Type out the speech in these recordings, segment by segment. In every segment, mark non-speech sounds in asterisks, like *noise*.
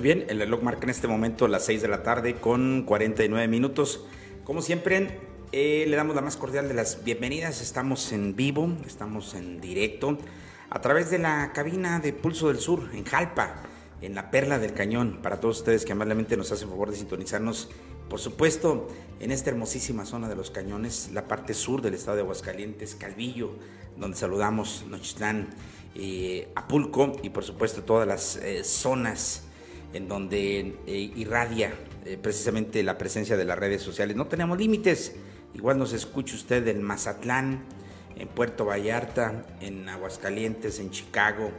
Muy bien, el reloj marca en este momento las 6 de la tarde con 49 minutos. Como siempre, eh, le damos la más cordial de las bienvenidas. Estamos en vivo, estamos en directo a través de la cabina de Pulso del Sur en Jalpa, en la Perla del Cañón. Para todos ustedes que amablemente nos hacen favor de sintonizarnos, por supuesto, en esta hermosísima zona de los cañones, la parte sur del estado de Aguascalientes, Calvillo, donde saludamos Nochitlán, eh, Apulco y por supuesto todas las eh, zonas en donde eh, irradia eh, precisamente la presencia de las redes sociales. No tenemos límites. Igual nos escucha usted en Mazatlán, en Puerto Vallarta, en Aguascalientes, en Chicago,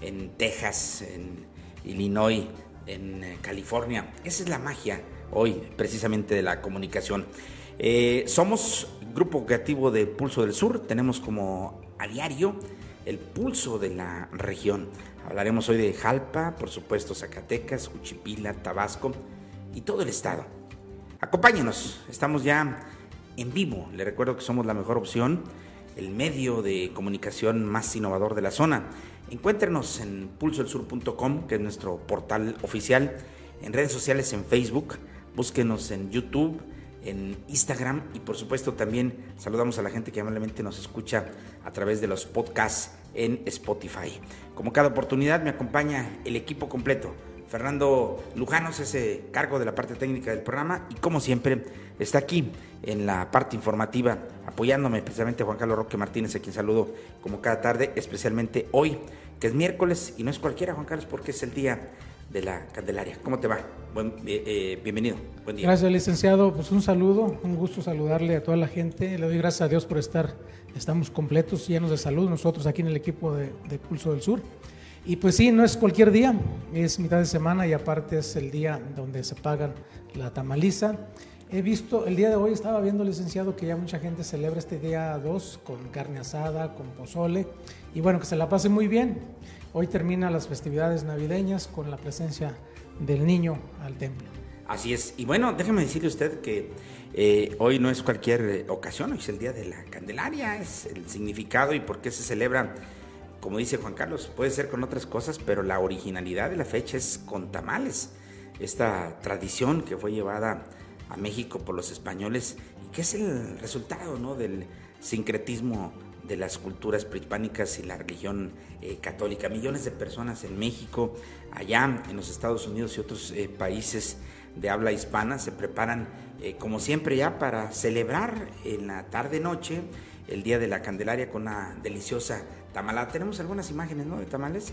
en Texas, en Illinois, en eh, California. Esa es la magia hoy precisamente de la comunicación. somos Grupo Creativo de Pulso del Sur, tenemos como a diario el pulso de la región. Hablaremos hoy de Jalpa, por supuesto Zacatecas, Uchipila, Tabasco y todo el estado. Acompáñenos, estamos ya en vivo. Le recuerdo que somos la mejor opción, el medio de comunicación más innovador de la zona. Encuéntrenos en pulsoelsur.com, que es nuestro portal oficial, en redes sociales en Facebook, búsquenos en YouTube, en Instagram y por supuesto también saludamos a la gente que amablemente nos escucha a través de los podcasts en Spotify. Como cada oportunidad me acompaña el equipo completo. Fernando Lujano es cargo de la parte técnica del programa y como siempre está aquí en la parte informativa apoyándome precisamente Juan Carlos Roque Martínez a quien saludo como cada tarde, especialmente hoy que es miércoles y no es cualquiera Juan Carlos porque es el día de la Candelaria. ¿Cómo te va? Buen, eh, eh, bienvenido. Buen día. Gracias, licenciado. Pues un saludo, un gusto saludarle a toda la gente. Le doy gracias a Dios por estar. Estamos completos, llenos de salud, nosotros aquí en el equipo de, de Pulso del Sur. Y pues sí, no es cualquier día, es mitad de semana y aparte es el día donde se pagan la tamaliza. He visto, el día de hoy estaba viendo, licenciado, que ya mucha gente celebra este día 2 con carne asada, con pozole, y bueno, que se la pase muy bien. Hoy termina las festividades navideñas con la presencia del niño al templo. Así es. Y bueno, déjeme decirle usted que eh, hoy no es cualquier eh, ocasión, hoy es el Día de la Candelaria, es el significado y por qué se celebra, como dice Juan Carlos, puede ser con otras cosas, pero la originalidad de la fecha es con tamales. Esta tradición que fue llevada a México por los españoles y que es el resultado ¿no? del sincretismo de las culturas prehispánicas y la religión eh, católica. Millones de personas en México, allá en los Estados Unidos y otros eh, países de habla hispana se preparan, eh, como siempre, ya para celebrar en la tarde-noche el Día de la Candelaria con una deliciosa tamalada. Tenemos algunas imágenes ¿no? de tamales,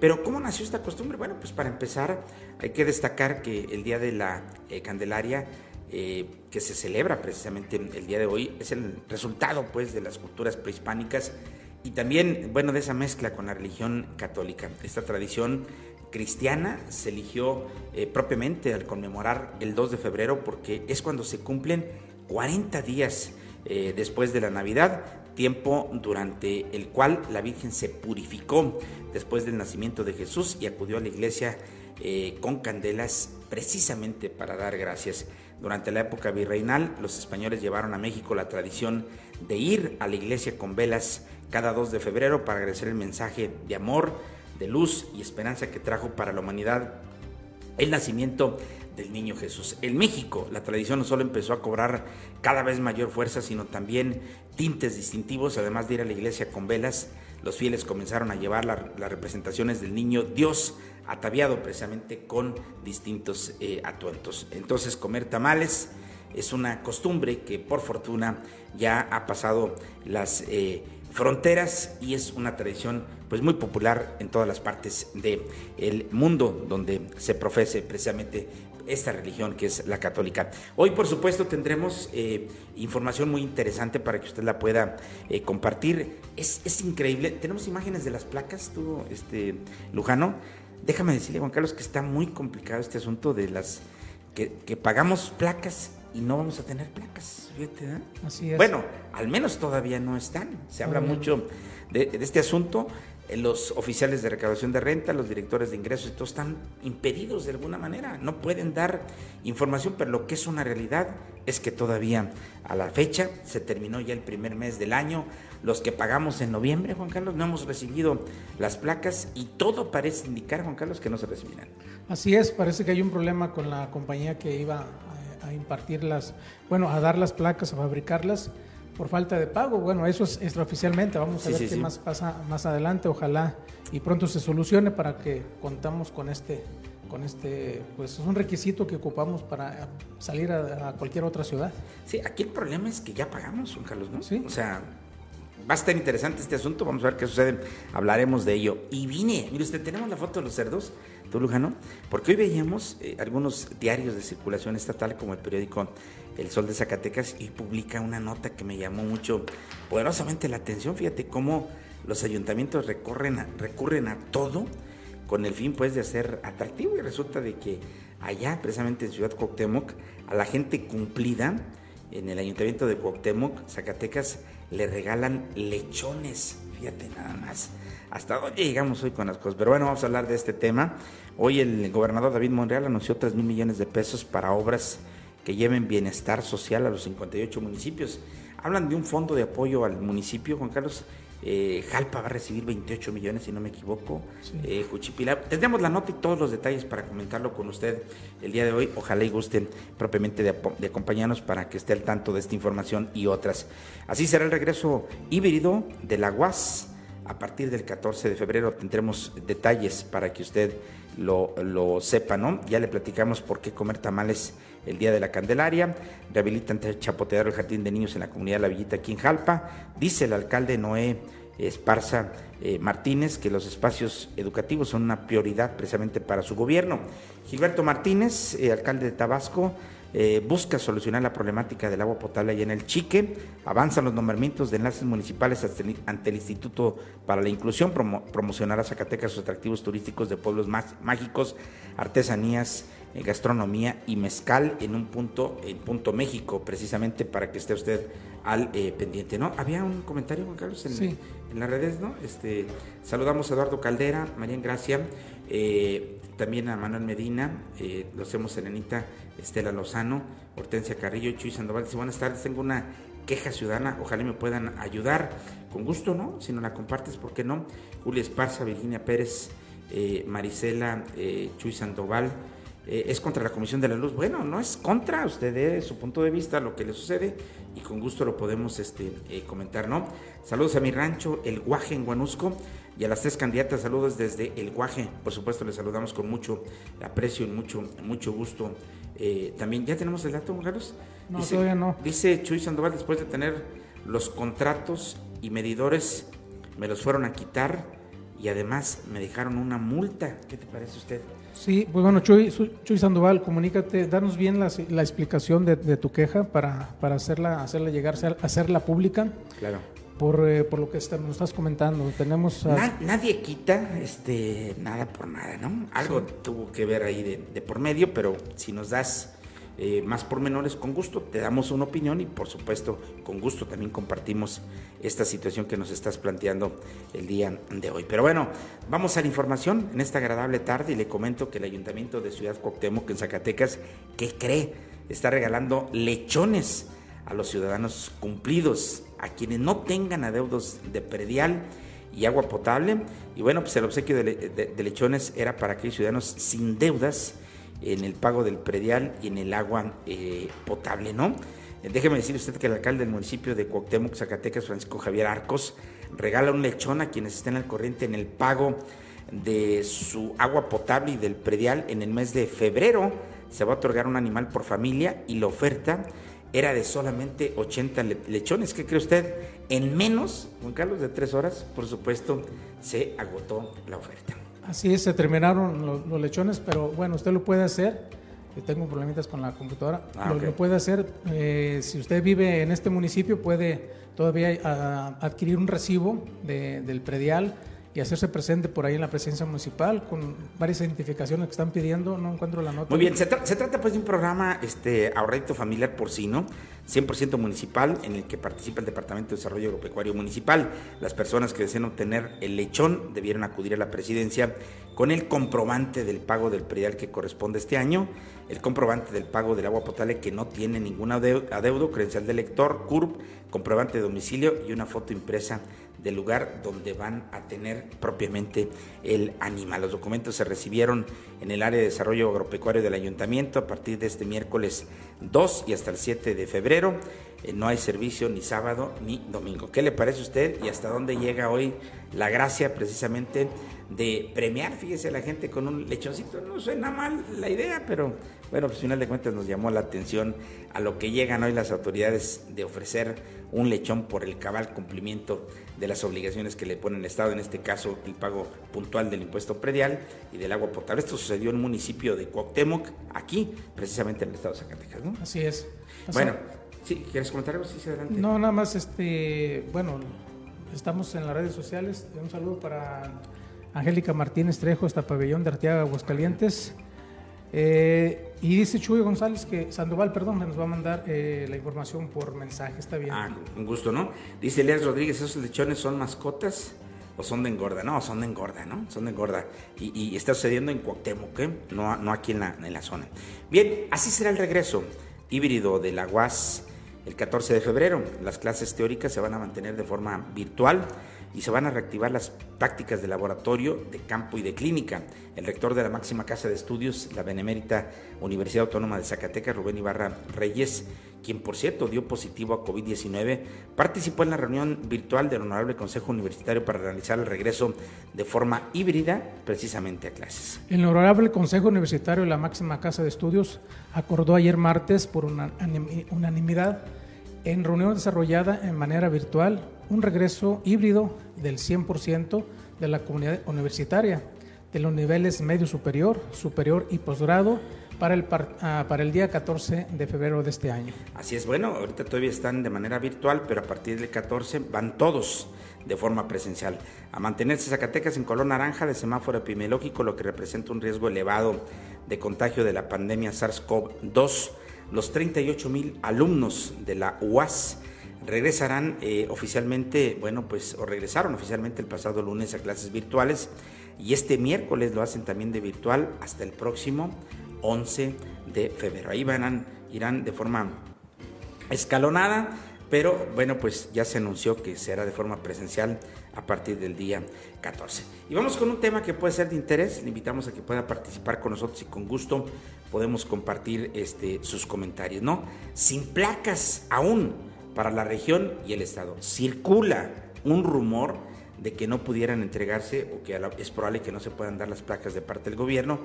pero ¿cómo nació esta costumbre? Bueno, pues para empezar hay que destacar que el Día de la Candelaria eh, que se celebra precisamente el día de hoy es el resultado pues de las culturas prehispánicas y también bueno de esa mezcla con la religión católica esta tradición cristiana se eligió eh, propiamente al conmemorar el 2 de febrero porque es cuando se cumplen 40 días eh, después de la Navidad tiempo durante el cual la Virgen se purificó después del nacimiento de Jesús y acudió a la iglesia con candelas precisamente para dar gracias. Durante la época virreinal, los españoles llevaron a México la tradición de ir a la iglesia con velas cada 2 de febrero para agradecer el mensaje de amor, de luz y esperanza que trajo para la humanidad el nacimiento del niño Jesús. En México, la tradición no solo empezó a cobrar cada vez mayor fuerza, sino también tintes distintivos, además de ir a la iglesia con velas, los fieles comenzaron a llevar las representaciones del niño Dios ataviado precisamente con distintos eh, atuentos. Entonces comer tamales es una costumbre que por fortuna ya ha pasado las eh, fronteras y es una tradición pues muy popular en todas las partes del mundo donde se profese precisamente esta religión que es la católica. Hoy, por supuesto, tendremos eh, información muy interesante para que usted la pueda compartir. Es, es, increíble. Tenemos imágenes de las placas, tú, este, Lujano. Déjame decirle, Juan Carlos, que está muy complicado este asunto de las que, pagamos placas y no vamos a tener placas. Fíjate, ¿eh? Así es. Bueno, al menos todavía no están. Se habla mucho de, este asunto. los oficiales de recaudación de renta, los directores de ingresos, todos están impedidos de alguna manera, no pueden dar información, pero lo que es una realidad es que todavía a la fecha se terminó ya el primer mes del año, los que pagamos en noviembre, Juan Carlos, no hemos recibido las placas y todo parece indicar, Juan Carlos, que no se recibirán. Así es, parece que hay un problema con la compañía que iba a, impartirlas, bueno, a dar las placas, a fabricarlas por falta de pago. Bueno, eso es extraoficialmente. Vamos a ver qué más pasa más adelante. Ojalá y pronto se solucione para que contamos con este, con este, pues es un requisito que ocupamos para salir a, cualquier otra ciudad. Sí, aquí el problema es que ya pagamos, Juan Carlos, ¿no? Sí. O sea, va a estar interesante este asunto. Vamos a ver qué sucede. Hablaremos de ello. Y vine, mire usted, tenemos la foto de los cerdos. ¿Tú, Lujano? Porque hoy veíamos eh, algunos diarios de circulación estatal, como el periódico el Sol de Zacatecas y publica una nota que me llamó mucho poderosamente la atención. Fíjate cómo los ayuntamientos recurren a, todo con el fin pues de hacer atractivo y resulta de que allá precisamente en Ciudad Cuauhtémoc a la gente cumplida en el ayuntamiento de Cuauhtémoc, Zacatecas, le regalan lechones, fíjate nada más. Hasta dónde llegamos hoy con las cosas. Pero bueno, vamos a hablar de este tema. Hoy el gobernador David Monreal anunció 3 mil millones de pesos para obras que lleven bienestar social a los 58 municipios. Hablan de un fondo de apoyo al municipio, Juan Carlos. Eh, Jalpa va a recibir 28 millones, si no me equivoco. Eh, Juchipila. Tendremos la nota y todos los detalles para comentarlo con usted el día de hoy. Ojalá y guste propiamente de, de, acompañarnos para que esté al tanto de esta información y otras. Así será el regreso híbrido de la UAS. A partir del 14 de febrero tendremos detalles para que usted lo, lo sepa, ¿no? Ya le platicamos por qué comer tamales el Día de la Candelaria, rehabilitan chapotear el jardín de niños en la comunidad de La Villita aquí en Jalpa, dice el alcalde Noé Esparza eh, Martínez que los espacios educativos son una prioridad precisamente para su gobierno. Gilberto Martínez, eh, alcalde de Tabasco, eh, busca solucionar la problemática del agua potable allá en el Chique, avanzan los nombramientos de enlaces municipales ante el Instituto para la Inclusión, promocionar a Zacatecas sus atractivos turísticos de pueblos mágicos, artesanías, eh, gastronomía y mezcal en un punto, en punto México, precisamente para que esté usted al eh, pendiente, ¿no? Había un comentario, Juan Carlos, en, en, las redes, ¿no? Este, saludamos a Eduardo Caldera, María Gracia, también a Manuel Medina, lo hacemos Serenita Estela Lozano, Hortensia Carrillo Chuy Sandoval. Dice, buenas tardes, tengo una queja ciudadana, ojalá me puedan ayudar. Con gusto, ¿no? Si no la compartes, ¿por qué no? Julia Esparza, Virginia Pérez, eh, Marisela, eh, Chuy Sandoval. Eh, es contra la Comisión de la Luz. Bueno, no es contra, usted de su punto de vista lo que le sucede y con gusto lo podemos este, comentar, ¿no? Saludos a mi rancho, El Guaje en Guanusco y a las tres candidatas, saludos desde El Guaje. Por supuesto, les saludamos con mucho aprecio y mucho, mucho gusto. Eh, también, ¿ya tenemos el dato, Carlos? No, todavía no. Dice Chuy Sandoval, después de tener los contratos y medidores, me los fueron a quitar y además me dejaron una multa. ¿Qué te parece usted? Sí, pues bueno, Chuy, Chuy Sandoval, comunícate, danos bien la, la explicación de, de, tu queja para, para hacerla, hacerla llegar, hacerla pública. Claro por, eh, por lo que nos estás comentando. Tenemos nadie quita este nada por nada, ¿no? Algo tuvo que ver ahí de, por medio, pero si nos das eh, más pormenores, con gusto te damos una opinión y por supuesto con gusto también compartimos esta situación que nos estás planteando el día de hoy. Pero bueno, vamos a la información en esta agradable tarde y le comento que el Ayuntamiento de Ciudad Cuauhtémoc en Zacatecas, ¿qué cree? Está regalando lechones a los ciudadanos cumplidos a quienes no tengan adeudos de predial y agua potable. Y bueno, pues el obsequio de, lechones era para aquellos ciudadanos sin deudas en el pago del predial y en el agua eh, potable, ¿no? Déjeme decir usted que el alcalde del municipio de Cuauhtémoc, Zacatecas, Francisco Javier Arcos, regala un lechón a quienes estén al corriente en el pago de su agua potable y del predial en el mes de febrero. Se va a otorgar un animal por familia y la oferta era de solamente 80 lechones. ¿Qué cree usted? En menos, Juan Carlos, de tres horas, por supuesto, se agotó la oferta. Así es, se terminaron los, lechones, pero bueno, usted lo puede hacer. Yo tengo problemitas con la computadora. Ah, lo, puede hacer. Eh, si usted vive en este municipio, puede todavía ah, adquirir un recibo del predial y hacerse presente por ahí en la presidencia municipal con varias identificaciones que están pidiendo, no encuentro la nota. Muy bien, se, trata pues de un programa este, ahorradito familiar porcino, 100% municipal, en el que participa el Departamento de Desarrollo Agropecuario Municipal. Las personas que deseen obtener el lechón debieron acudir a la presidencia con el comprobante del pago del predial que corresponde este año, el comprobante del pago del agua potable que no tiene ningún adeudo, credencial de lector, CURP, comprobante de domicilio y una foto impresa del lugar donde van a tener propiamente el animal. Los documentos se recibieron en el área de desarrollo agropecuario del ayuntamiento a partir de este miércoles 2 y hasta el 7 de febrero. Eh, no hay servicio ni sábado ni domingo. ¿Qué le parece a usted y hasta dónde llega hoy la gracia precisamente de premiar, fíjese, a la gente con un lechoncito? No suena mal la idea, pero bueno, pues al final de cuentas nos llamó la atención a lo que llegan hoy las autoridades de ofrecer un lechón por el cabal cumplimiento de las obligaciones que le pone el Estado, en este caso el pago puntual del impuesto predial y del agua potable. Esto sucedió en el municipio de Cuauhtémoc, aquí, precisamente en el estado de Zacatecas, ¿no? Así es. bueno, sí, ¿quieres comentar algo? Sí, adelante. No, nada más, este, bueno, estamos en las redes sociales. Un saludo para Angélica Martínez Trejo, hasta Pabellón de Arteaga, Aguascalientes. Eh, y dice Chuy González que Sandoval, perdón, nos va a mandar eh, la información por mensaje, está bien. Ah, un gusto, ¿no? Dice Elias Rodríguez, ¿esos lechones son mascotas o son de engorda? No, son de engorda, ¿no? Son de engorda. Y, está sucediendo en Cuauhtémoc, ¿eh? no, no aquí en la, en la zona. Bien, así será el regreso híbrido de la UAS el 14 de febrero. Las clases teóricas se van a mantener de forma virtual y se van a reactivar las prácticas de laboratorio, de campo y de clínica. El rector de la máxima casa de estudios, la Benemérita Universidad Autónoma de Zacatecas, Rubén Ibarra Reyes, quien por cierto dio positivo a COVID-19, participó en la reunión virtual del Honorable Consejo Universitario para realizar el regreso de forma híbrida precisamente a clases. El Honorable Consejo Universitario de la máxima casa de estudios acordó ayer martes por unanimidad en reunión desarrollada en manera virtual un regreso híbrido del 100% de la comunidad universitaria de los niveles medio superior, superior y posgrado para el, ah, para el día 14 de febrero de este año. Así es, bueno, ahorita todavía están de manera virtual, pero a partir del 14 van todos de forma presencial. A mantenerse Zacatecas en color naranja de semáforo epidemiológico, lo que representa un riesgo elevado de contagio de la pandemia SARS-CoV-2. Los 38 mil alumnos de la UAS regresarán eh, oficialmente, bueno, pues, o regresaron oficialmente el pasado lunes a clases virtuales y este miércoles lo hacen también de virtual hasta el próximo 11 de febrero. Ahí van, irán de forma escalonada, pero bueno, pues ya se anunció que será de forma presencial a partir del día 14. Y vamos con un tema que puede ser de interés, le invitamos a que pueda participar con nosotros y con gusto podemos compartir este, sus comentarios, ¿no? Sin placas aún para la región y el Estado. Circula un rumor de que no pudieran entregarse o que es probable que no se puedan dar las placas de parte del gobierno,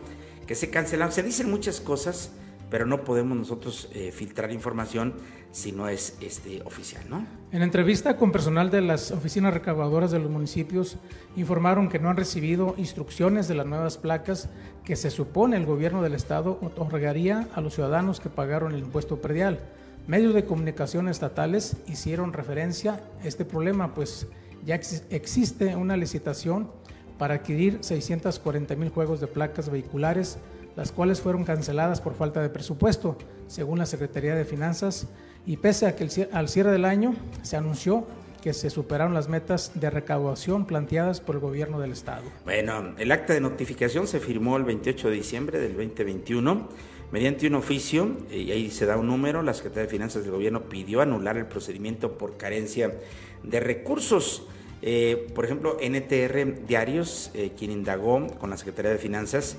que se cancelaron. Se dicen muchas cosas, pero no podemos nosotros eh, filtrar información si no es este, oficial, ¿no? En entrevista con personal de las oficinas recabadoras de los municipios, informaron que no han recibido instrucciones de las nuevas placas que se supone el gobierno del estado otorgaría a los ciudadanos que pagaron el impuesto predial. Medios de comunicación estatales hicieron referencia a este problema, pues ya existe una licitación para adquirir 640 mil juegos de placas vehiculares, las cuales fueron canceladas por falta de presupuesto, según la Secretaría de Finanzas, y pese a que al cierre del año se anunció que se superaron las metas de recaudación planteadas por el gobierno del Estado. Bueno, el acta de notificación se firmó el 28 de diciembre del 2021 Mediante un oficio, eh, y ahí se da un número, la Secretaría de Finanzas del Gobierno pidió anular el procedimiento por carencia de recursos. Eh, por ejemplo, NTR Diarios, eh, quien indagó con la Secretaría de Finanzas,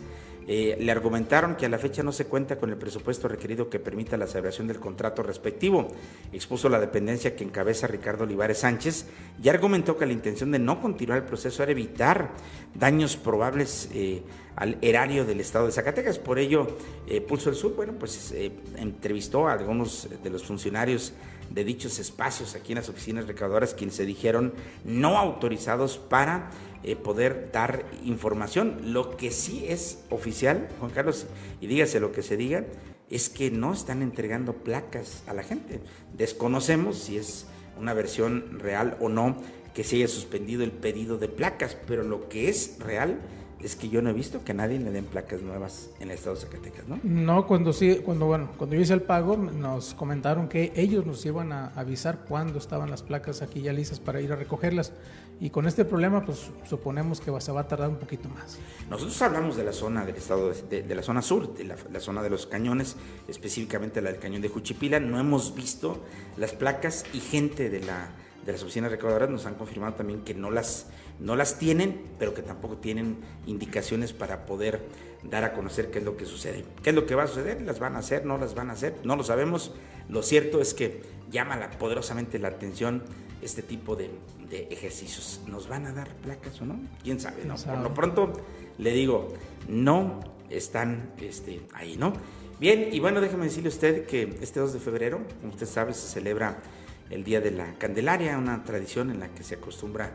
eh, le argumentaron que a la fecha no se cuenta con el presupuesto requerido que permita la celebración del contrato respectivo. Expuso la dependencia que encabeza Ricardo Olivares Sánchez y argumentó que la intención de no continuar el proceso era evitar daños probables eh, al erario del Estado de Zacatecas. Por ello, eh, Pulso del Sur, bueno, pues entrevistó a algunos de los funcionarios de dichos espacios aquí en las oficinas recaudadoras, quienes se dijeron no autorizados para eh, poder dar información. Lo que sí es oficial, Juan Carlos, y dígase lo que se diga, es que no están entregando placas a la gente. Desconocemos si es una versión real o no que se haya suspendido el pedido de placas, pero lo que es real es que yo no he visto que nadie le den placas nuevas en el estado de Zacatecas, ¿no? No, cuando sí, cuando bueno, cuando yo hice el pago nos comentaron que ellos nos iban a avisar cuándo estaban las placas aquí ya listas para ir a recogerlas y con este problema pues suponemos que se va a tardar un poquito más. Nosotros hablamos de la zona del estado de, la zona sur, de la, la, zona de los cañones, específicamente la del cañón de Juchipila, no hemos visto las placas y gente de la de las oficinas recaudadoras nos han confirmado también que no las, no las tienen, pero que tampoco tienen indicaciones para poder dar a conocer qué es lo que sucede. ¿Qué es lo que va a suceder? ¿Las van a hacer? ¿No las van a hacer? No lo sabemos. Lo cierto es que llama poderosamente la atención este tipo de, ejercicios. ¿Nos van a dar placas o no? ¿Quién sabe? No? Por lo pronto le digo, no están este, ahí, ¿no? Bien, y bueno, déjeme decirle a usted que este 2 de febrero, como usted sabe, se celebra el Día de la Candelaria, una tradición en la que se acostumbra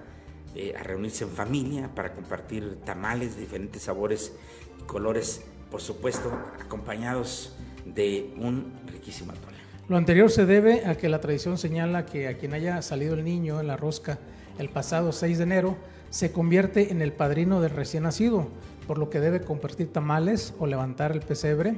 eh, a reunirse en familia para compartir tamales de diferentes sabores y colores, por supuesto, acompañados de un riquísimo atole. Lo anterior se debe a que la tradición señala que a quien haya salido el niño en la rosca el pasado 6 de enero se convierte en el padrino del recién nacido, por lo que debe compartir tamales o levantar el pesebre.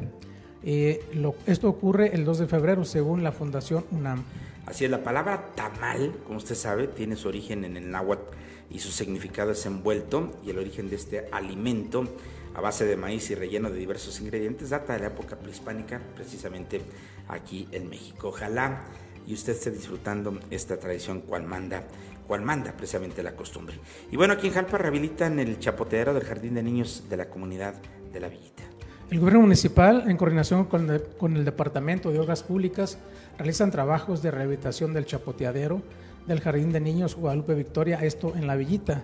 Eh, esto ocurre el 2 de febrero según la Fundación UNAM. Así es, la palabra tamal, como usted sabe, tiene su origen en el náhuatl y su significado es envuelto y el origen de este alimento a base de maíz y relleno de diversos ingredientes data de la época prehispánica, precisamente aquí en México. Ojalá y usted esté disfrutando esta tradición cual manda, cual manda precisamente la costumbre. Y bueno, aquí en Jalpa rehabilitan el chapoteadero del Jardín de Niños de la comunidad de La Villita. El gobierno municipal, en coordinación con el, Departamento de Obras Públicas, realizan trabajos de rehabilitación del chapoteadero del Jardín de Niños Guadalupe Victoria, esto en La Villita.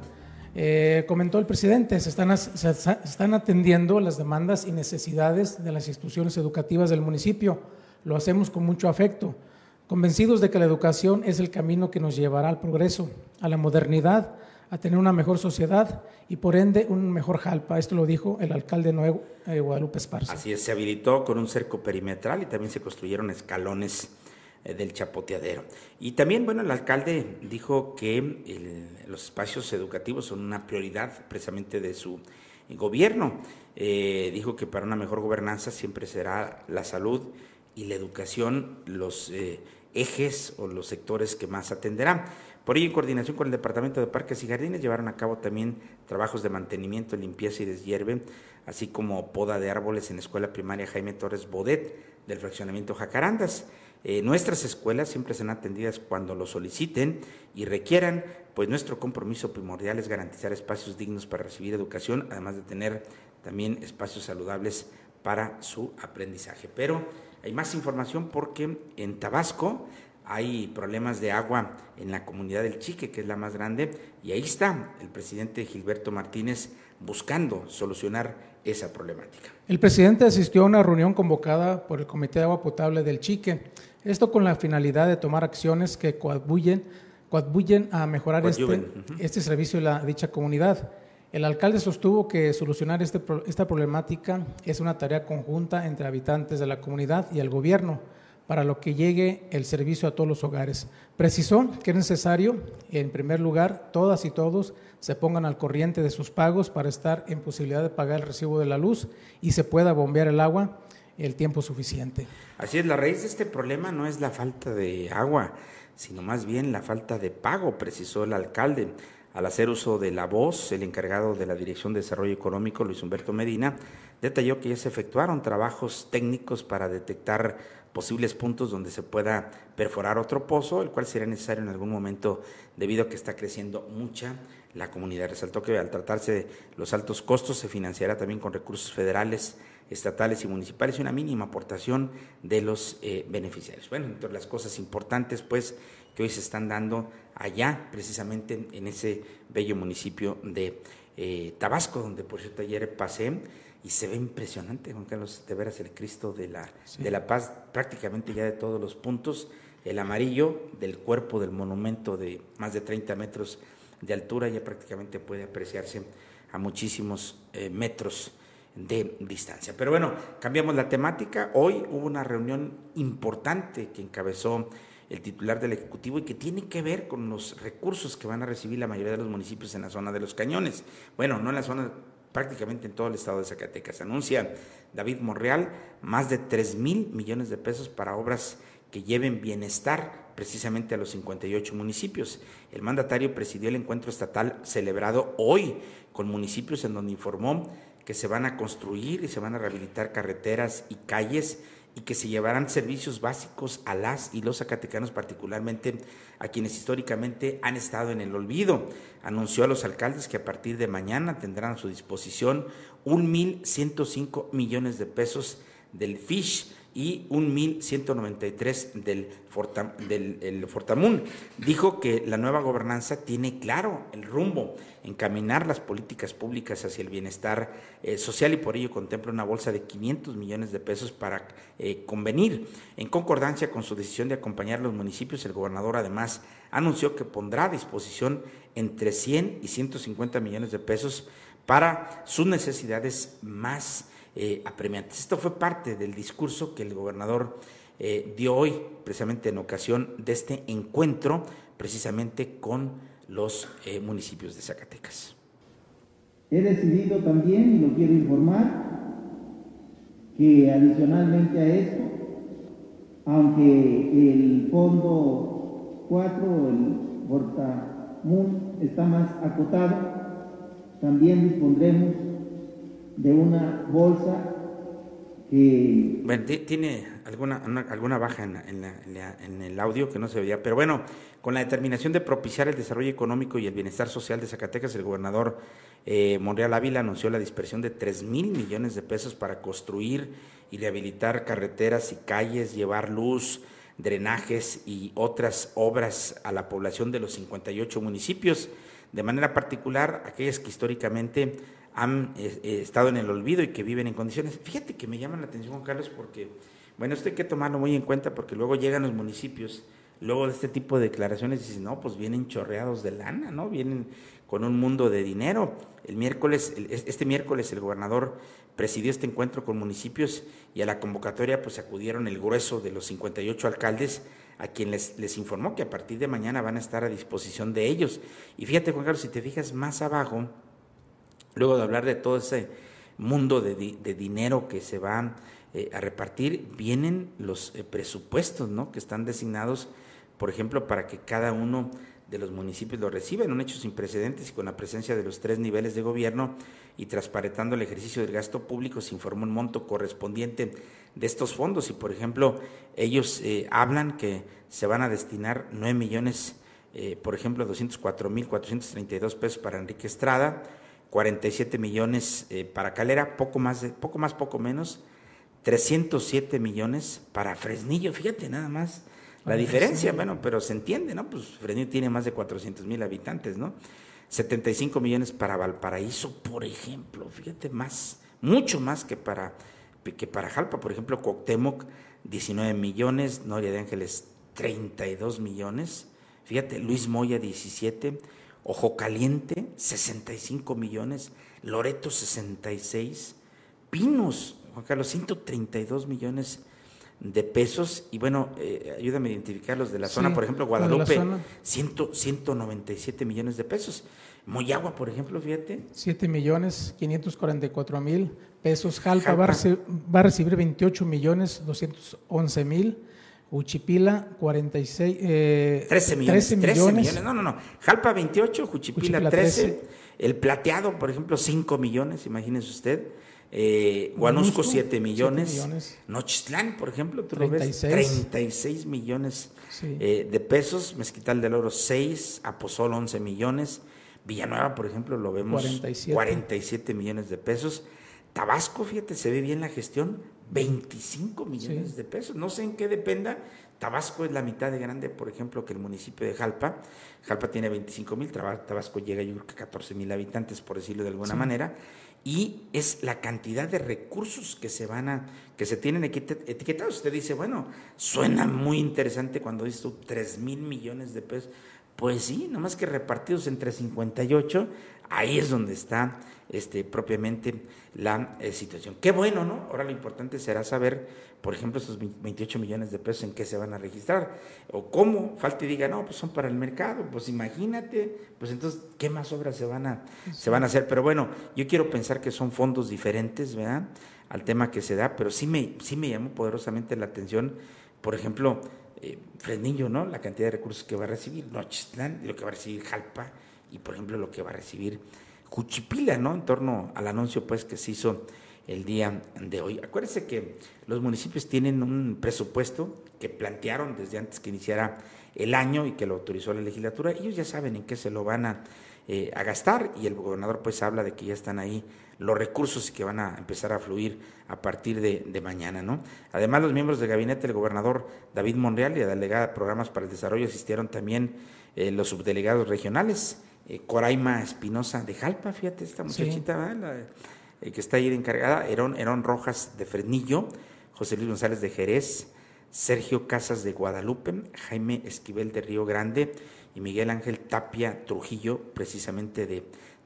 Eh, comentó el presidente, se están, se están atendiendo las demandas y necesidades de las instituciones educativas del municipio. Lo hacemos con mucho afecto, convencidos de que la educación es el camino que nos llevará al progreso, a la modernidad, a tener una mejor sociedad y por ende un mejor Jalpa. Esto lo dijo el alcalde nuevo de Guadalupe Esparza. Así es, se habilitó con un cerco perimetral y también se construyeron escalones eh, del chapoteadero. Y también, bueno, el alcalde dijo que los espacios educativos son una prioridad precisamente de su gobierno. Eh, dijo que para una mejor gobernanza siempre será la salud y la educación los eh, ejes o los sectores que más atenderán. Por ello, en coordinación con el Departamento de Parques y Jardines, llevaron a cabo también trabajos de mantenimiento, limpieza y deshierve, así como poda de árboles en la escuela primaria Jaime Torres Bodet del fraccionamiento Jacarandas. Eh, nuestras escuelas siempre serán atendidas cuando lo soliciten y requieran, pues nuestro compromiso primordial es garantizar espacios dignos para recibir educación, además de tener también espacios saludables para su aprendizaje. Pero hay más información porque en Tabasco hay problemas de agua en la comunidad del Chique, que es la más grande, y ahí está el presidente Gilberto Martínez buscando solucionar esa problemática. El presidente asistió a una reunión convocada por el Comité de Agua Potable del Chique, esto con la finalidad de tomar acciones que coadyuven, a mejorar este, este, servicio de la dicha comunidad. El alcalde sostuvo que solucionar este, esta problemática es una tarea conjunta entre habitantes de la comunidad y el gobierno para lo que llegue el servicio a todos los hogares. Precisó que es necesario, en primer lugar, todas y todos se pongan al corriente de sus pagos para estar en posibilidad de pagar el recibo de la luz y se pueda bombear el agua el tiempo suficiente. Así es, la raíz de este problema no es la falta de agua, sino más bien la falta de pago, precisó el alcalde. Al hacer uso de la voz, el encargado de la Dirección de Desarrollo Económico, Luis Humberto Medina, detalló que ya se efectuaron trabajos técnicos para detectar posibles puntos donde se pueda perforar otro pozo, el cual será necesario en algún momento debido a que está creciendo mucha la comunidad. Resaltó que al tratarse de los altos costos se financiará también con recursos federales, estatales y municipales y una mínima aportación de los eh, beneficiarios. Bueno, entre las cosas importantes pues que hoy se están dando allá, precisamente en ese bello municipio de eh, Tabasco, donde por cierto ayer pasé y se ve impresionante, Juan Carlos, de veras el Cristo de la, de la Paz, prácticamente ya de todos los puntos, el amarillo del cuerpo del monumento de más de 30 metros de altura ya prácticamente puede apreciarse a muchísimos eh, metros de distancia. Pero bueno, cambiamos la temática. Hoy hubo una reunión importante que encabezó el titular del Ejecutivo y que tiene que ver con los recursos que van a recibir la mayoría de los municipios en la zona de los cañones. Bueno, no en la zona, prácticamente en todo el estado de Zacatecas. Anuncia David Monreal más de 3 mil millones de pesos para obras que lleven bienestar precisamente a los 58 municipios. El mandatario presidió el encuentro estatal celebrado hoy con municipios en donde informó que se van a construir y se van a rehabilitar carreteras y calles y que se llevarán servicios básicos a las y los zacatecanos, particularmente a quienes históricamente han estado en el olvido. Anunció a los alcaldes que a partir de mañana tendrán a su disposición un 1.105 millones de pesos del FISH y un 1.193 del, del el Fortamun. Dijo que la nueva gobernanza tiene claro el rumbo, encaminar las políticas públicas hacia el bienestar eh, social y por ello contempla una bolsa de 500 millones de pesos para eh, convenir. En concordancia con su decisión de acompañar a los municipios, el gobernador además anunció que pondrá a disposición entre 100 y 150 millones de pesos para sus necesidades más eh, apremiantes. Esto fue parte del discurso que el gobernador eh, dio hoy, precisamente en ocasión de este encuentro, precisamente con los eh, municipios de Zacatecas. He decidido también, y lo quiero informar, que adicionalmente a esto, aunque el fondo 4, el Portamun, está más acotado, también dispondremos de una bolsa que... Bueno, tiene alguna, alguna baja en, el audio que no se veía, pero bueno, con la determinación de propiciar el desarrollo económico y el bienestar social de Zacatecas, el gobernador eh, Monreal Ávila anunció la dispersión de 3 mil millones de pesos para construir y rehabilitar carreteras y calles, llevar luz, drenajes y otras obras a la población de los 58 municipios, de manera particular aquellas que históricamente han eh, estado en el olvido y que viven en condiciones. Fíjate que me llama la atención, Juan Carlos, porque, bueno, esto hay que tomarlo muy en cuenta porque luego llegan los municipios, luego de este tipo de declaraciones, y dicen, no, pues vienen chorreados de lana, ¿no? Vienen con un mundo de dinero. El miércoles, este miércoles el gobernador presidió este encuentro con municipios y a la convocatoria pues acudieron el grueso de los 58 alcaldes a quien les, les informó que a partir de mañana van a estar a disposición de ellos. Y fíjate, Juan Carlos, si te fijas más abajo, Luego de hablar de todo ese mundo de, dinero que se va eh, a repartir, vienen los eh, presupuestos ¿no? que están designados, por ejemplo, para que cada uno de los municipios lo reciba en un hecho sin precedentes y con la presencia de los tres niveles de gobierno y transparentando el ejercicio del gasto público, se informó un monto correspondiente de estos fondos y, por ejemplo, ellos eh, hablan que se van a destinar 9 millones, por ejemplo, 204 mil 432 pesos para Enrique Estrada, 47 millones eh, para Calera, poco más, poco más, poco menos, 307 millones para Fresnillo, fíjate nada más la diferencia, bueno, pero se entiende, ¿no? Pues Fresnillo tiene más de 400 mil habitantes, ¿no? 75 millones para Valparaíso, por ejemplo, fíjate más, mucho más que para, que para Jalpa, por ejemplo, Coctemoc, 19 millones, Noria de Ángeles, 32 millones, fíjate, Luis Moya, 17 Ojo Caliente, 65 millones, Loreto, 66, Pinos, Juan Carlos, 132 millones de pesos. Y bueno, eh, ayúdame a identificar los de la zona, por ejemplo, Guadalupe, 100, 197 millones de pesos. Moyagua, por ejemplo, fíjate. 7 millones 544 mil pesos. Jalpa, Va, a recibir 28 millones 211 mil. Uchipila 46, eh, 13 millones. 13 millones. No, no, no. Jalpa 28, Juchipila, 13. El plateado, por ejemplo, 5 millones, imagínese usted. Eh, Guanusco, 7 millones. millones. Nochistlán, por ejemplo, tú 36. lo ves, 36 millones eh, de pesos. Mezquital del Oro, 6. Aposol, 11 millones. Villanueva, por ejemplo, lo vemos 47, 47 millones de pesos. Tabasco, fíjate, se ve bien la gestión, 25 millones de pesos. No sé en qué dependa. Tabasco es la mitad de grande, por ejemplo, que el municipio de Jalpa. Jalpa tiene 25 mil, Tabasco llega yo creo que a 14 mil habitantes, por decirlo de alguna manera. Y es la cantidad de recursos que se van a, que se tienen etiquetados. Usted dice, bueno, suena muy interesante cuando dice tú 3 mil millones de pesos. Pues sí, nomás que repartidos entre 58 ahí es donde está este, propiamente la eh, situación. Qué bueno, ¿no? Ahora lo importante será saber, por ejemplo, esos 28 millones de pesos en qué se van a registrar, o cómo, falta y diga, no, pues son para el mercado, pues imagínate, pues entonces, ¿qué más obras se van a, se van a hacer? Pero bueno, yo quiero pensar que son fondos diferentes, ¿verdad? Al tema que se da, pero sí me, sí me llamó poderosamente la atención, por ejemplo, eh, Fresnillo, ¿no? La cantidad de recursos que va a recibir, Nochistlán, lo que va a recibir Jalpa, y por ejemplo lo que va a recibir Cuchipila, ¿no? En torno al anuncio pues que se hizo el día de hoy. Acuérdense que los municipios tienen un presupuesto que plantearon desde antes que iniciara el año y que lo autorizó la legislatura. Ellos ya saben en qué se lo van a, eh, a gastar y el gobernador pues habla de que ya están ahí los recursos y que van a empezar a fluir a partir de, mañana, ¿no? Además, los miembros del gabinete del gobernador David Monreal y la delegada de programas para el desarrollo asistieron también eh, los subdelegados regionales eh, Coraima Espinosa de Jalpa, fíjate, esta muchachita eh, que está ahí encargada, Herón, Herón Rojas de Fresnillo, José Luis González de Jerez, Sergio Casas de Guadalupe, Jaime Esquivel de Río Grande y Miguel Ángel Tapia Trujillo, precisamente de,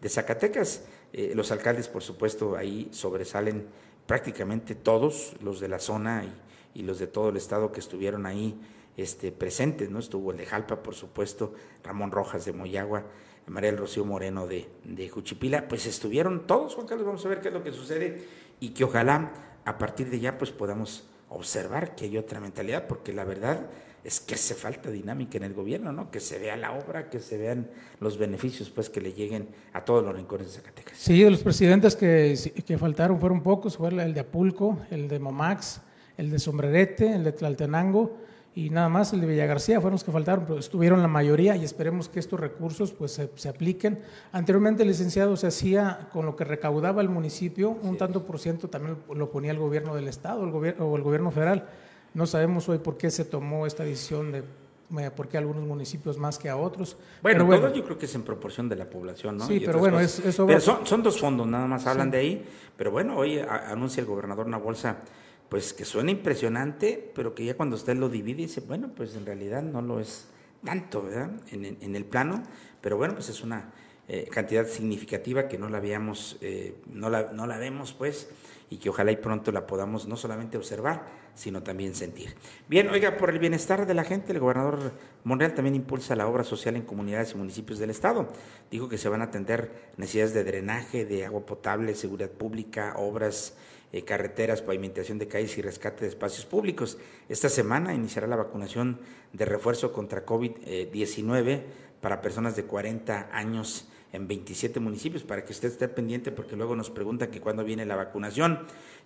Zacatecas. Eh, los alcaldes, por supuesto, ahí sobresalen prácticamente todos los de la zona y, y los de todo el estado que estuvieron ahí este, presentes, ¿no? Estuvo el de Jalpa, por supuesto, Ramón Rojas de Moyagua, María del Rocío Moreno de, de pues estuvieron todos, Juan Carlos, vamos a ver qué es lo que sucede y que ojalá a partir de ya pues podamos observar que hay otra mentalidad, porque la verdad es que hace falta dinámica en el gobierno, ¿no? Que se vea la obra, que se vean los beneficios, pues, que le lleguen a todos los rincones de Zacatecas. Sí, de los presidentes que, que faltaron fueron pocos, fue el de Apulco, el de Momax, el de Sombrerete, el de Tlaltenango, y nada más el de Villa García fueron los que faltaron, pero estuvieron la mayoría y esperemos que estos recursos pues se, apliquen. Anteriormente el licenciado se hacía con lo que recaudaba el municipio, un tanto por ciento también lo ponía el gobierno del estado el gobierno, o el gobierno federal. No sabemos hoy por qué se tomó esta decisión de por qué algunos municipios más que a otros. Bueno, pero yo creo que es en proporción de la población, ¿no? Sí, pero bueno, es, eso son, son, dos fondos, nada más hablan de ahí, pero bueno, hoy anuncia el gobernador una bolsa pues que suena impresionante, pero que ya cuando usted lo divide dice, bueno, pues en realidad no lo es tanto, ¿verdad? En, el plano, pero bueno, pues es una eh, cantidad significativa que no la veamos, eh, no, la, no la vemos, pues, y que ojalá y pronto la podamos no solamente observar, sino también sentir. Bien, oiga, por el bienestar de la gente, el gobernador Monreal también impulsa la obra social en comunidades y municipios del Estado. Dijo que se van a atender necesidades de drenaje, de agua potable, seguridad pública, obras eh, carreteras, pavimentación de calles y rescate de espacios públicos. Esta semana iniciará la vacunación de refuerzo contra COVID-19 para personas de 40 años en 27 municipios, para que usted esté pendiente, porque luego nos preguntan que cuándo viene la vacunación.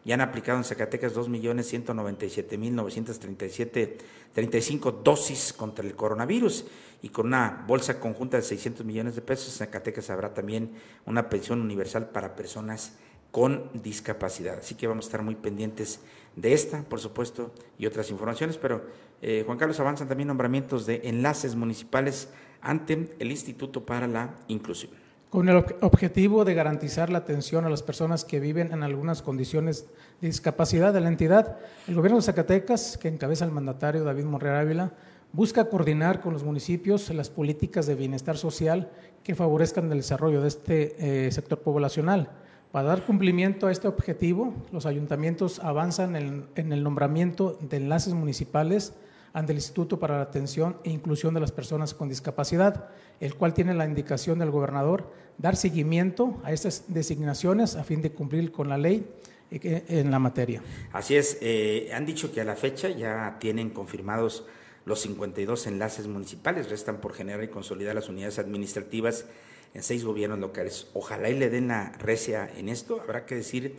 Ya han aplicado en Zacatecas 2.197.937 35 dosis contra el coronavirus y con una bolsa conjunta de 600 millones de pesos, en Zacatecas habrá también una pensión universal para personas con discapacidad. Así que vamos a estar muy pendientes de esta, por supuesto, y otras informaciones, pero eh, Juan Carlos avanzan también nombramientos de enlaces municipales ante el Instituto para la Inclusión. Con el objetivo de garantizar la atención a las personas que viven en algunas condiciones de discapacidad de la entidad, el gobierno de Zacatecas, que encabeza el mandatario David Monreal Ávila, busca coordinar con los municipios las políticas de bienestar social que favorezcan el desarrollo de este eh, sector poblacional para dar cumplimiento a este objetivo, los ayuntamientos avanzan en, el nombramiento de enlaces municipales ante el Instituto para la Atención e Inclusión de las Personas con Discapacidad, el cual tiene la indicación del gobernador dar seguimiento a estas designaciones a fin de cumplir con la ley eh, en la materia. Así es, eh, han dicho que a la fecha ya tienen confirmados los 52 enlaces municipales, restan por generar y consolidar las unidades administrativas en seis gobiernos locales. Ojalá y le den la recia en esto. Habrá que decir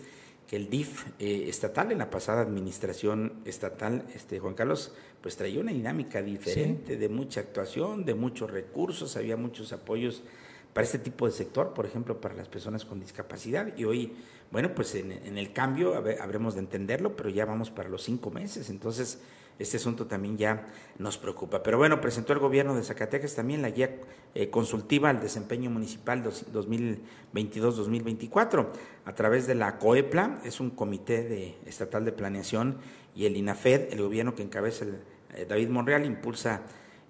que el DIF eh, estatal, en la pasada administración estatal, este Juan Carlos, pues traía una dinámica diferente, de mucha actuación, de muchos recursos, había muchos apoyos para este tipo de sector, por ejemplo, para las personas con discapacidad. Y hoy, bueno, pues en, en el cambio habremos de entenderlo, pero ya vamos para los cinco meses. Entonces, este asunto también ya nos preocupa. Pero bueno, presentó el gobierno de Zacatecas también la guía eh, consultiva al desempeño municipal 2022-2024 a través de la COEPLA, es un comité de, estatal de planeación, y el INAFED, el gobierno que encabeza eh, David Monreal, impulsa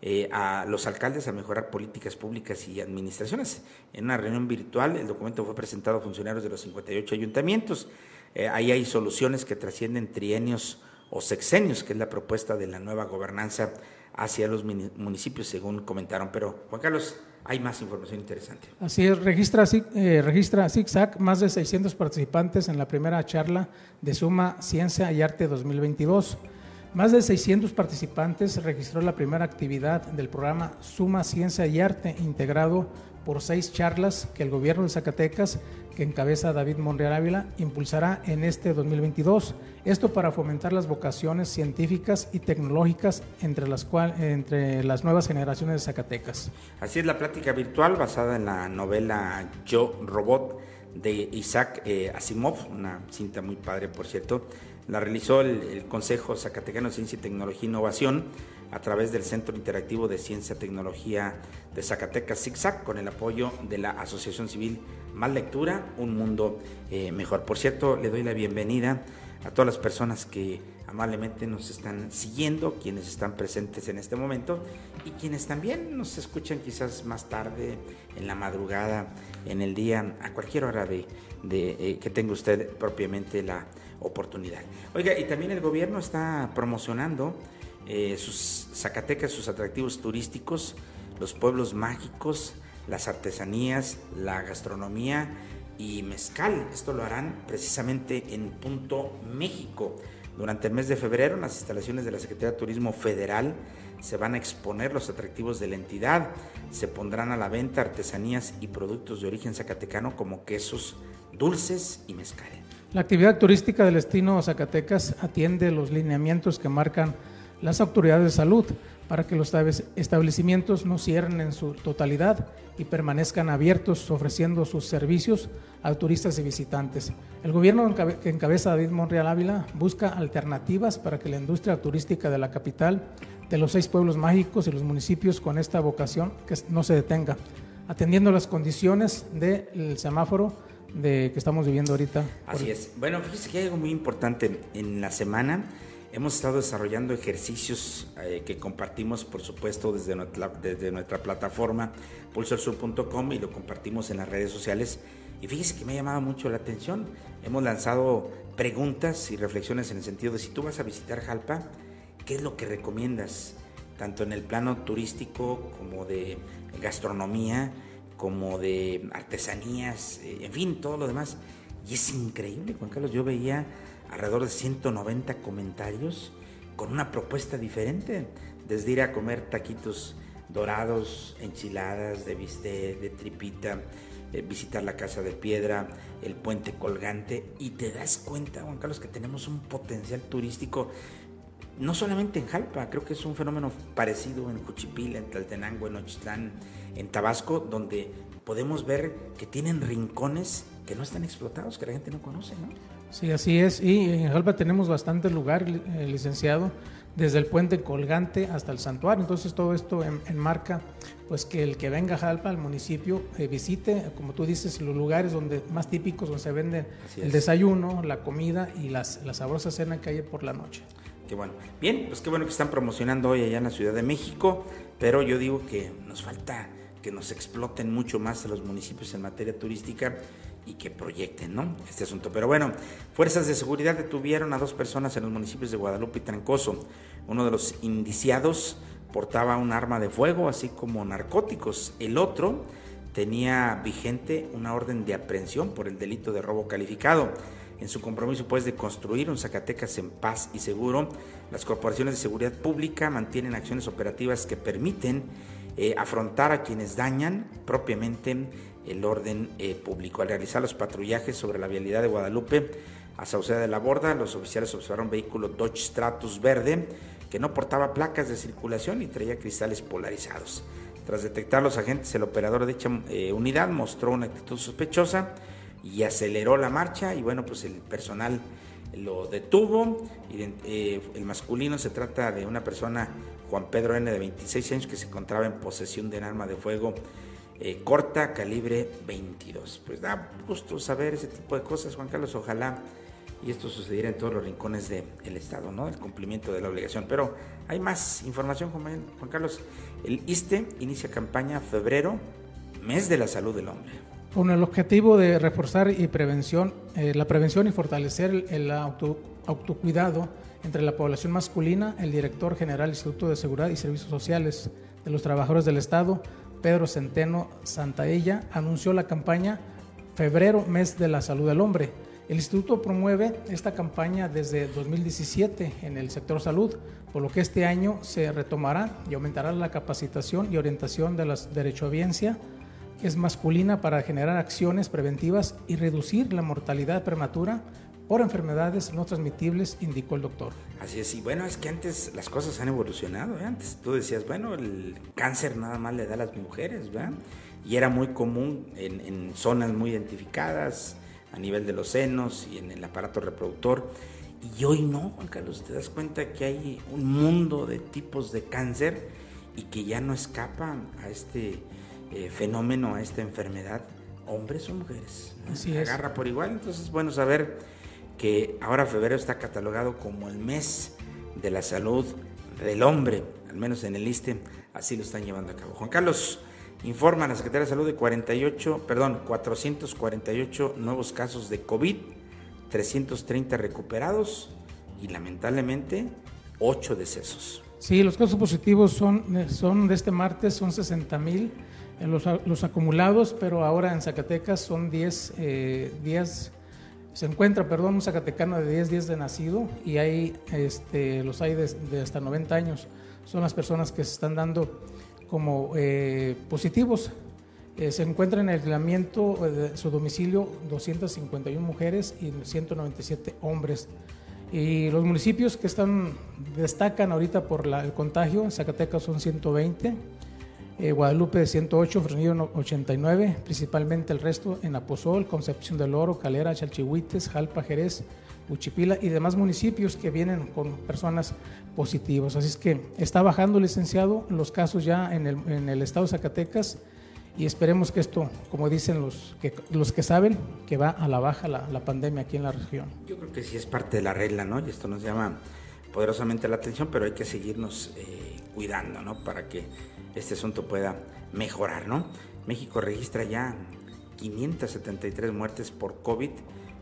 eh, a los alcaldes a mejorar políticas públicas y administraciones. En una reunión virtual, el documento fue presentado a funcionarios de los 58 ayuntamientos. Eh, ahí hay soluciones que trascienden trienios o sexenios, que es la propuesta de la nueva gobernanza hacia los municipios, según comentaron. Pero, Juan Carlos, hay más información interesante. Así es, registra, eh, registra ZigZag más de 600 participantes en la primera charla de Suma Ciencia y Arte 2022. Más de 600 participantes registró la primera actividad del programa Suma Ciencia y Arte integrado por seis charlas que el gobierno de Zacatecas, que encabeza David Monreal Ávila, impulsará en este 2022. Esto para fomentar las vocaciones científicas y tecnológicas entre las, entre las nuevas generaciones de Zacatecas. Así es la plática virtual basada en la novela Yo Robot de Isaac eh, Asimov, una cinta muy padre por cierto, la realizó el, Consejo Zacatecano de Ciencia Tecnología e Innovación a través del Centro Interactivo de Ciencia y Tecnología de Zacatecas, ZigZag, con el apoyo de la Asociación Civil Más Lectura, Un Mundo eh, Mejor. Por cierto, le doy la bienvenida a todas las personas que amablemente nos están siguiendo, quienes están presentes en este momento y quienes también nos escuchan quizás más tarde, en la madrugada, en el día, a cualquier hora de, eh, que tenga usted propiamente la oportunidad. Oiga, y también el gobierno está promocionando eh, sus Zacatecas, sus atractivos turísticos, los pueblos mágicos, las artesanías, la gastronomía y mezcal. Esto lo harán precisamente en Punto México. Durante el mes de febrero, en las instalaciones de la Secretaría de Turismo Federal, se van a exponer los atractivos de la entidad. Se pondrán a la venta artesanías y productos de origen zacatecano como quesos, dulces y mezcal. La actividad turística del destino Zacatecas atiende los lineamientos que marcan las autoridades de salud para que los establecimientos no cierren en su totalidad y permanezcan abiertos ofreciendo sus servicios a turistas y visitantes. El gobierno que encabeza David Monreal Ávila busca alternativas para que la industria turística de la capital, de los seis pueblos mágicos y los municipios con esta vocación que no se detenga, atendiendo las condiciones del semáforo de que estamos viviendo ahorita. Así es. Bueno, fíjese que hay algo muy importante. En la semana hemos estado desarrollando ejercicios eh, que compartimos, por supuesto, desde nuestra, desde nuestra plataforma pulsorsur.com y lo compartimos en las redes sociales. Y fíjese que me ha llamado mucho la atención. Hemos lanzado preguntas y reflexiones en el sentido de si tú vas a visitar Jalpa, ¿qué es lo que recomiendas? Tanto en el plano turístico como de gastronomía como de artesanías, eh, en fin, todo lo demás. Y es increíble, Juan Carlos, yo veía alrededor de 190 comentarios con una propuesta diferente, desde ir a comer taquitos dorados, enchiladas de bistec, de tripita, eh, visitar la casa de piedra, el puente colgante, y te das cuenta, Juan Carlos, que tenemos un potencial turístico no solamente en Jalpa, creo que es un fenómeno parecido en Juchipila, en Tlaltenango, en Ochitlán, en Tabasco, donde podemos ver que tienen rincones que no están explotados, que la gente no conoce, ¿no? Sí, así es. Y en Jalpa tenemos bastante lugar, eh, licenciado, desde el puente colgante hasta el santuario. Entonces todo esto enmarca pues que el que venga a Jalpa, al municipio, eh, visite, como tú dices, los lugares donde más típicos, donde se vende el desayuno, la comida y las, la sabrosa cena que hay por la noche. Qué bueno. Bien, pues qué bueno que están promocionando hoy allá en la Ciudad de México, pero yo digo que nos falta que nos exploten mucho más a los municipios en materia turística y que proyecten ¿no? este asunto. Pero bueno, fuerzas de seguridad detuvieron a dos personas en los municipios de Guadalupe y Trancoso. Uno de los indiciados portaba un arma de fuego, así como narcóticos. El otro tenía vigente una orden de aprehensión por el delito de robo calificado. En su compromiso pues de construir un Zacatecas en paz y seguro, las corporaciones de seguridad pública mantienen acciones operativas que permiten eh, afrontar a quienes dañan propiamente el orden eh, público. Al realizar los patrullajes sobre la vialidad de Guadalupe a Sauceda de la Borda, los oficiales observaron vehículo Dodge Stratus verde que no portaba placas de circulación y traía cristales polarizados. Tras detectar los agentes, el operador de dicha eh, unidad mostró una actitud sospechosa y aceleró la marcha y bueno, pues el personal lo detuvo. el masculino se trata de una persona Juan Pedro N. de 26 años que se encontraba en posesión de un arma de fuego eh, corta, calibre 22. Pues da gusto saber ese tipo de cosas, Juan Carlos. Ojalá y esto sucediera en todos los rincones del Estado, ¿no? El cumplimiento de la obligación. Pero hay más información, Juan Carlos. El ISTE inicia campaña febrero, mes de la salud del hombre. Con el objetivo de reforzar y prevención, eh, la prevención y fortalecer el, autocuidado entre la población masculina, el director general del Instituto de Seguridad y Servicios Sociales de los Trabajadores del Estado, Pedro Centeno Santaella, anunció la campaña Febrero, mes de la salud del hombre. El instituto promueve esta campaña desde 2017 en el sector salud, por lo que este año se retomará y aumentará la capacitación y orientación de la derechohabiencia que es masculina para generar acciones preventivas y reducir la mortalidad prematura por enfermedades no transmitibles, indicó el doctor. Así es, y bueno, es que antes las cosas han evolucionado, ¿eh? antes tú decías, bueno, el cáncer nada más le da a las mujeres, ¿verdad? Y era muy común en, en zonas muy identificadas, a nivel de los senos y en el aparato reproductor. Y hoy no, Juan Carlos, te das cuenta que hay un mundo de tipos de cáncer y que ya no escapan a este eh, fenómeno, a esta enfermedad, hombres o mujeres. Así Agarra por igual, entonces es bueno saber que ahora febrero está catalogado como el mes de la salud del hombre, al menos en el ISTE, así lo están llevando a cabo. Juan Carlos, Informa la Secretaría de Salud de 48, perdón, 448 nuevos casos de COVID, 330 recuperados y lamentablemente 8 decesos. Sí, los casos positivos son, son de este martes, son 60 mil los, los, acumulados, pero ahora en Zacatecas son 10 eh, se encuentra, perdón, un zacatecano de 10 días de nacido y hay, este, los hay de, hasta 90 años. Son las personas que se están dando como eh, positivos. Eh, se encuentra en el aislamiento de su domicilio 251 mujeres y 197 hombres. Y los municipios que están destacan ahorita por el contagio, Zacatecas son 120, eh, Guadalupe 108, Fresnillo 89, principalmente el resto en Aposol, Concepción del Oro, Calera, Chalchihuites, Jalpa, Jerez, Uchipila y demás municipios que vienen con personas positivas. Así es que está bajando, licenciado, los casos ya en el, en el estado de Zacatecas y esperemos que esto, como dicen los que, los que saben, que va a la baja la, la pandemia aquí en la región. Yo creo que sí es parte de la regla, ¿no? Y esto nos llama poderosamente la atención, pero hay que seguirnos eh, cuidando, ¿no? Para que este asunto pueda mejorar, ¿no? México registra ya 573 muertes por COVID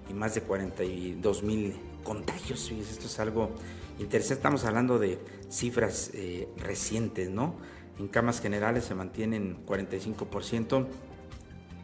y más de 42 mil contagios. Esto es algo interesante. Estamos hablando de cifras eh, recientes, ¿no? En camas generales se mantienen 45%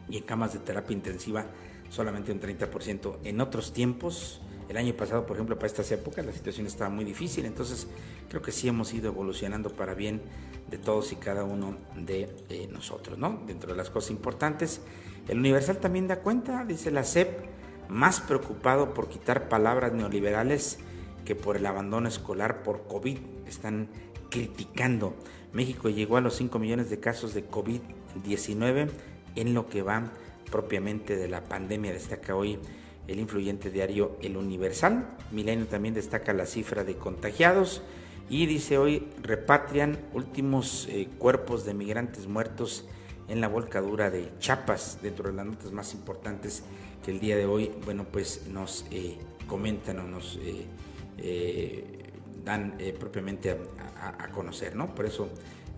y en camas de terapia intensiva solamente un 30%. En otros tiempos, el año pasado, por ejemplo, para estas épocas, la situación estaba muy difícil. Entonces, creo que sí hemos ido evolucionando para bien de todos y cada uno de eh, nosotros, ¿no? Dentro de las cosas importantes, el Universal también da cuenta, dice la CEP, más preocupado por quitar palabras neoliberales que por el abandono escolar por COVID. Están criticando. México llegó a los 5 millones de casos de COVID-19 en lo que va propiamente de la pandemia, destaca hoy el influyente diario El Universal. Milenio también destaca la cifra de contagiados y dice hoy repatrian últimos eh, cuerpos de migrantes muertos en la volcadura de Chiapas, dentro de las notas más importantes que el día de hoy, bueno, pues nos eh, comentan o nos eh, dan propiamente a, conocer, ¿no? Por eso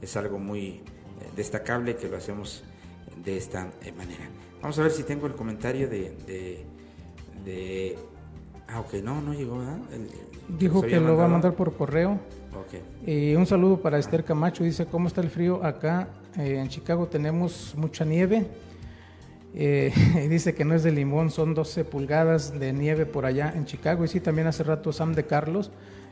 es algo muy destacable que lo hacemos de esta manera. Vamos a ver si tengo el comentario de, ah, ok, no, no llegó, ¿verdad? Dijo que lo va a mandar por correo. Y un saludo para Esther Camacho, dice, ¿cómo está el frío acá eh, en Chicago? Tenemos mucha nieve. Eh, *laughs* dice que no es de limón, son 12 pulgadas de nieve por allá en Chicago. Y sí, también hace rato Sam de Carlos,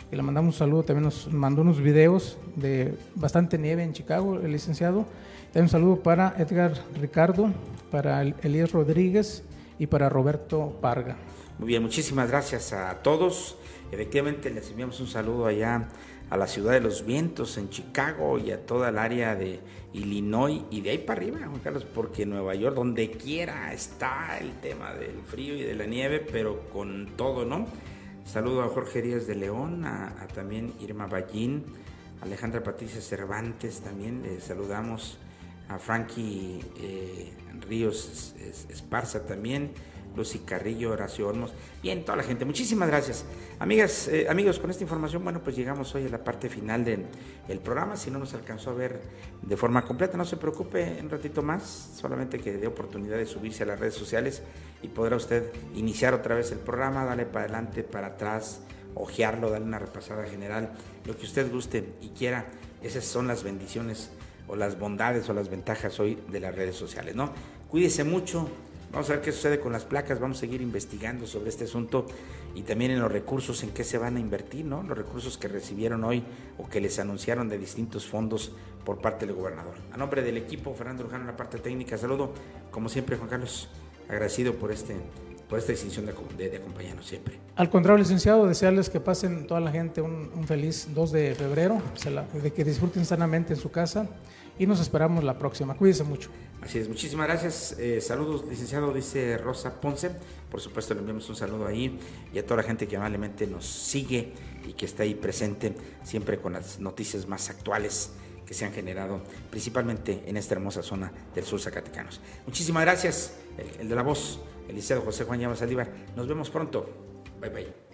que le mandamos un saludo, también nos mandó unos videos de bastante nieve en Chicago, el licenciado. También un saludo para Edgar Ricardo, para Elías Rodríguez y para Roberto Parga. Muy bien, muchísimas gracias a todos. Efectivamente, les enviamos un saludo allá a la ciudad de los vientos en Chicago y a toda el área de Illinois y de ahí para arriba, Juan Carlos, porque Nueva York, donde quiera está el tema del frío y de la nieve, pero con todo, ¿no? Saludo a Jorge Díaz de León, a, también Irma Ballín, Alejandra Patricia Cervantes también, le saludamos a Frankie eh, Ríos Esparza también, Lucy Carrillo, Horacio Olmos, bien, toda la gente. Muchísimas gracias. Amigas, eh, amigos, con esta información, bueno, pues llegamos hoy a la parte final del programa. Si no nos alcanzó a ver de forma completa, no se preocupe, un ratito más, solamente que dé oportunidad de subirse a las redes sociales y podrá usted iniciar otra vez el programa, darle para adelante, para atrás, ojearlo, darle una repasada general, lo que usted guste y quiera. Esas son las bendiciones o las bondades o las ventajas hoy de las redes sociales, ¿no? Cuídese mucho, Vamos a ver qué sucede con las placas, vamos a seguir investigando sobre este asunto y también en los recursos en qué se van a invertir, ¿no? Los recursos que recibieron hoy o que les anunciaron de distintos fondos por parte del gobernador. A nombre del equipo, Fernando Lujano en la parte técnica, saludo, como siempre, Juan Carlos, agradecido por este por esta distinción de, acompañarnos siempre. Al contrario, licenciado, desearles que pasen toda la gente un, feliz 2 de febrero, de que disfruten sanamente en su casa y nos esperamos la próxima. Cuídense mucho. Así es, muchísimas gracias. Eh, saludos, licenciado, dice Rosa Ponce. Por supuesto, le enviamos un saludo ahí y a toda la gente que amablemente nos sigue y que está ahí presente siempre con las noticias más actuales que se han generado principalmente en esta hermosa zona del sur Zacatecanos. Muchísimas gracias, el, de la voz, el licenciado José Juan Llamas. Nos vemos pronto. Bye bye.